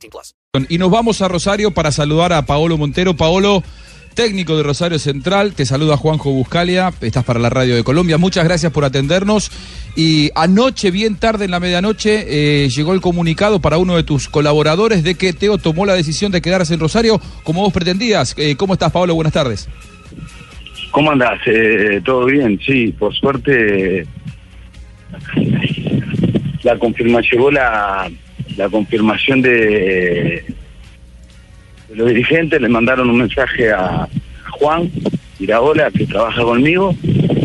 18 plus. Y nos vamos a Rosario para saludar a Paolo Montero. Paolo, técnico de Rosario Central. Te saluda Juanjo Buscalia. Estás para la Radio de Colombia. Muchas gracias por atendernos. Y anoche, bien tarde en la medianoche, eh, llegó el comunicado para uno de tus colaboradores de que Teo tomó la decisión de quedarse en Rosario como vos pretendías. Eh, ¿Cómo estás, Paolo? Buenas tardes. ¿Cómo andás? Eh, ¿Todo bien? Sí, por suerte la confirmación, llegó la, la confirmación de, los dirigentes, le mandaron un mensaje a, Juan Iraola, que trabaja conmigo,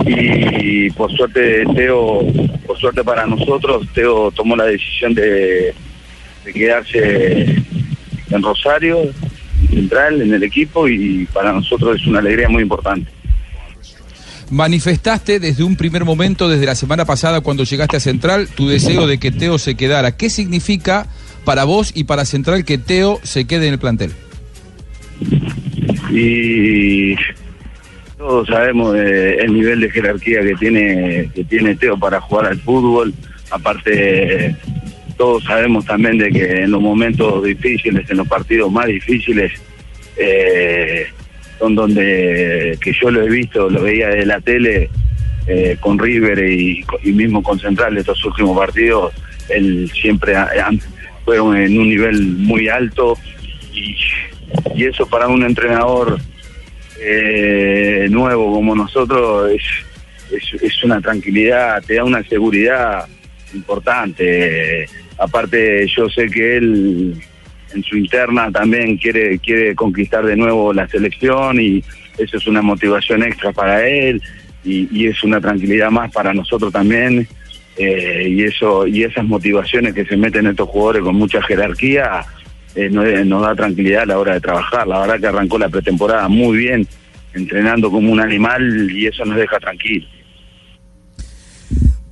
y por suerte Teo, por suerte para nosotros, Teo tomó la decisión de, de quedarse en Rosario, central, en el equipo, y para nosotros es una alegría muy importante manifestaste desde un primer momento, desde la semana pasada cuando llegaste a Central, tu deseo de que Teo se quedara. ¿Qué significa para vos y para Central que Teo se quede en el plantel? Y todos sabemos el nivel de jerarquía que tiene que tiene Teo para jugar al fútbol. Aparte, todos sabemos también de que en los momentos difíciles, en los partidos más difíciles, eh, son donde que yo lo he visto, lo veía de la tele eh, con River y, mismo con Central estos últimos partidos, él siempre fue en un nivel muy alto y, eso para un entrenador eh, nuevo como nosotros es, es, una tranquilidad, te da una seguridad importante. Aparte yo sé que él en su interna también quiere, quiere conquistar de nuevo la selección y eso es una motivación extra para él y, es una tranquilidad más para nosotros también. Eh, y eso y esas motivaciones que se meten estos jugadores con mucha jerarquía eh, nos, nos, da tranquilidad a la hora de trabajar. La verdad que arrancó la pretemporada muy bien, entrenando como un animal y eso nos deja tranquilos.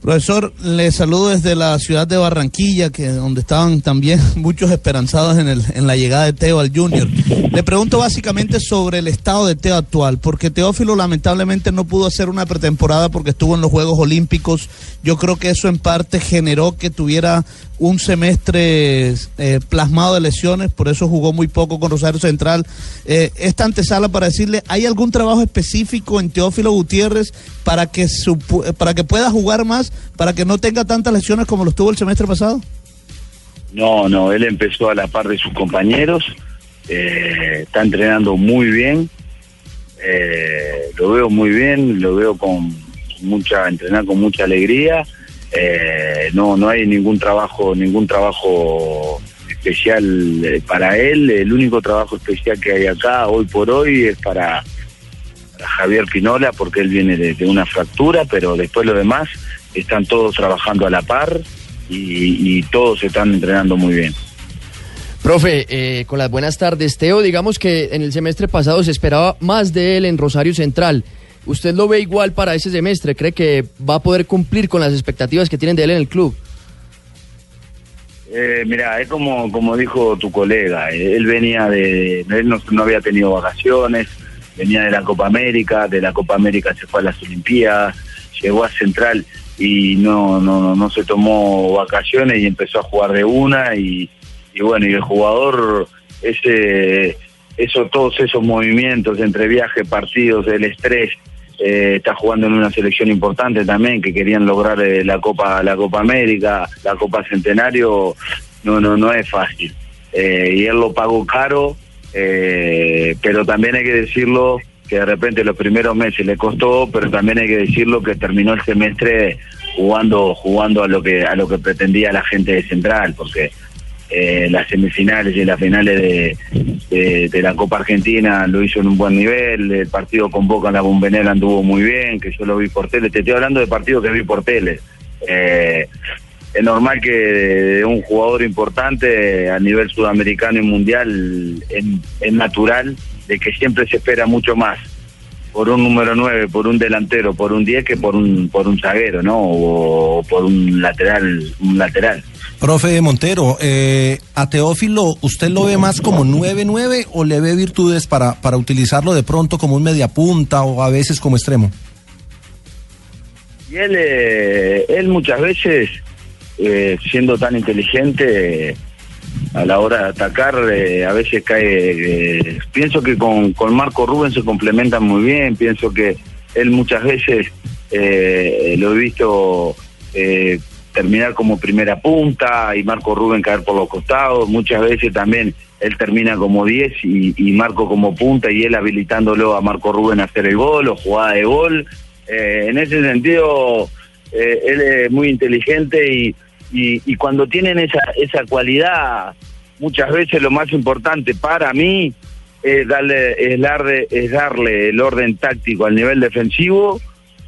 Profesor, le saludo desde la ciudad de Barranquilla, que donde estaban también muchos esperanzados en, el, en la llegada de Teo al Junior. Le pregunto básicamente sobre el estado de Teo actual, porque Teófilo lamentablemente no pudo hacer una pretemporada porque estuvo en los Juegos Olímpicos. Yo creo que eso en parte generó que tuviera un semestre eh, plasmado de lesiones, por eso jugó muy poco con Rosario Central. Eh, esta antesala para decirle, ¿hay algún trabajo específico en Teófilo Gutiérrez para que, para que pueda jugar más, para que no tenga tantas lesiones como lo tuvo el semestre pasado? No, no, él empezó a la par de sus compañeros, eh, está entrenando muy bien, lo veo muy bien, lo veo con mucha, entrenar con mucha alegría eh, no, no hay ningún trabajo, ningún trabajo especial eh, para él. El único trabajo especial que hay acá hoy por hoy es para, Javier Pinola, porque él viene de, una fractura, pero después lo demás están todos trabajando a la par y, todos están entrenando muy bien. Profe, eh, con las buenas tardes, Teo, digamos que en el semestre pasado se esperaba más de él en Rosario Central. ¿Usted lo ve igual para ese semestre? ¿Cree que va a poder cumplir con las expectativas que tienen de él en el club? Eh, mira, es como, como dijo tu colega, él venía de, él no, había tenido vacaciones, venía de la Copa América, de la Copa América se fue a las Olimpiadas, llegó a Central y no, no, no se tomó vacaciones y empezó a jugar de una y, bueno, y el jugador, ese, eso, todos esos movimientos entre viaje, partidos, el estrés, eh, está jugando en una selección importante también que querían lograr eh, la Copa la Copa América, la Copa Centenario, no no no es fácil. Eh, y él lo pagó caro, pero también hay que decirlo que de repente los primeros meses le costó, pero también hay que decirlo que terminó el semestre jugando jugando a lo que a lo que pretendía la gente de Central, porque eh, las semifinales y las finales de, de, la Copa Argentina lo hizo en un buen nivel, el partido con Boca en la Bombenera anduvo muy bien, que yo lo vi por tele, te estoy hablando de partidos que vi por tele. Eh, es normal que de un jugador importante a nivel sudamericano y mundial es natural de que siempre se espera mucho más por un número 9, por un delantero, por un 10 que por un por un zaguero, ¿no? O, por un lateral, un lateral. Profe Montero, eh, a Teófilo, ¿usted lo ve más como 9-9 o le ve virtudes para, para utilizarlo de pronto como un mediapunta o a veces como extremo? Y él, eh, él muchas veces, eh, siendo tan inteligente, a la hora de atacar, eh, a veces cae. pienso que con, con Marco Rubén se complementan muy bien. Pienso que él muchas veces lo he visto terminar como primera punta y Marco Rubén caer por los costados. Muchas veces también él termina como 10 y, y Marco como punta y él habilitándolo a Marco Rubén a hacer el gol o jugada de gol. Eh, en ese sentido, eh, él es muy inteligente y, y, cuando tienen esa, esa cualidad, muchas veces lo más importante para mí es darle, es darle, es darle el orden táctico al nivel defensivo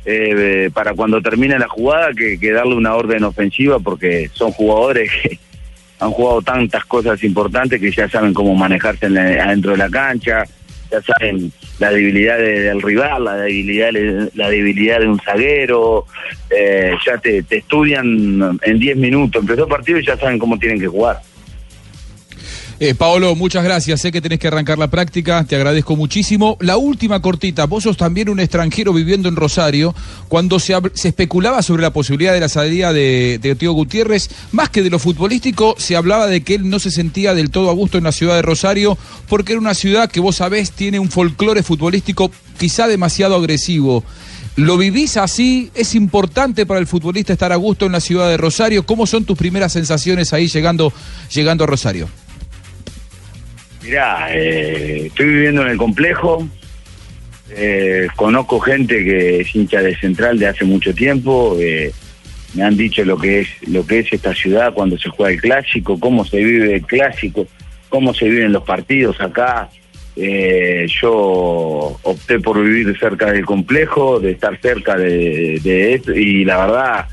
eh, para cuando termine la jugada que, que darle una orden ofensiva porque son jugadores que han jugado tantas cosas importantes que ya saben cómo manejarse en adentro de la cancha, ya saben la debilidad del rival, la debilidad, la debilidad de un zaguero, eh, ya te, te estudian en 10 minutos, empezó el partido y ya saben cómo tienen que jugar. Eh, Paolo, muchas gracias. Sé que tenés que arrancar la práctica, te agradezco muchísimo. La última cortita, vos sos también un extranjero viviendo en Rosario. Cuando se, especulaba sobre la posibilidad de la salida de, de Tío Gutiérrez, más que de lo futbolístico, se hablaba de que él no se sentía del todo a gusto en la ciudad de Rosario, porque era una ciudad que vos sabés tiene un folclore futbolístico quizá demasiado agresivo. ¿Lo vivís así? ¿Es importante para el futbolista estar a gusto en la ciudad de Rosario? ¿Cómo son tus primeras sensaciones ahí llegando, llegando a Rosario? Mirá, eh, estoy viviendo en el complejo, eh, conozco gente que es hincha de Central de hace mucho tiempo, eh, me han dicho lo que es lo que es esta ciudad cuando se juega el clásico, cómo se vive el clásico, cómo se viven los partidos acá. yo opté por vivir cerca del complejo, de estar cerca de, de esto y la verdad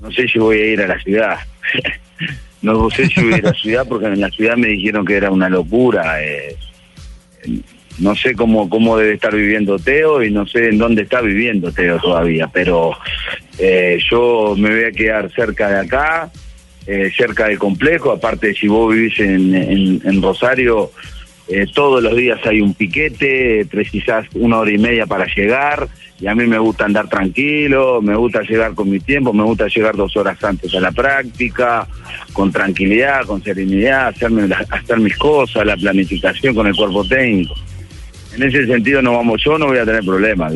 no sé si voy a ir a la ciudad. no sé si hubiera ciudad porque en la ciudad me dijeron que era una locura. Eh, no sé cómo, cómo debe estar viviendo Teo y no sé en dónde está viviendo Teo todavía, pero eh, yo me voy a quedar cerca de acá, eh, cerca del complejo, aparte si vos vivís en, en Rosario, todos los días hay un piquete, precisás una hora y media para llegar y a mí me gusta andar tranquilo, me gusta llegar con mi tiempo, me gusta llegar dos horas antes a la práctica, con tranquilidad, con serenidad, hacerme hacer mis cosas, la planificación con el cuerpo técnico. En ese sentido no vamos, yo no voy a tener problemas,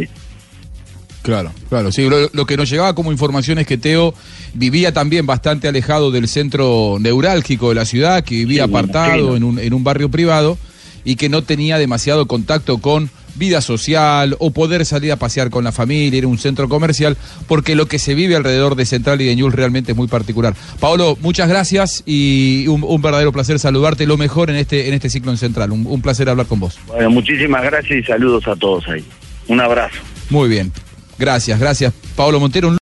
Claro, claro, sí, lo, que nos llegaba como información es que Teo vivía también bastante alejado del centro neurálgico de la ciudad, que vivía apartado en un, en un barrio privado y que no tenía demasiado contacto con vida social o poder salir a pasear con la familia, ir a un centro comercial, porque lo que se vive alrededor de Central y de Ñul realmente es muy particular. Paolo, muchas gracias y un, verdadero placer saludarte, lo mejor en este, en este ciclo en Central. Un, un placer hablar con vos. Bueno, muchísimas gracias y saludos a todos ahí. Un abrazo. Muy bien. Gracias, gracias. Paolo Montero.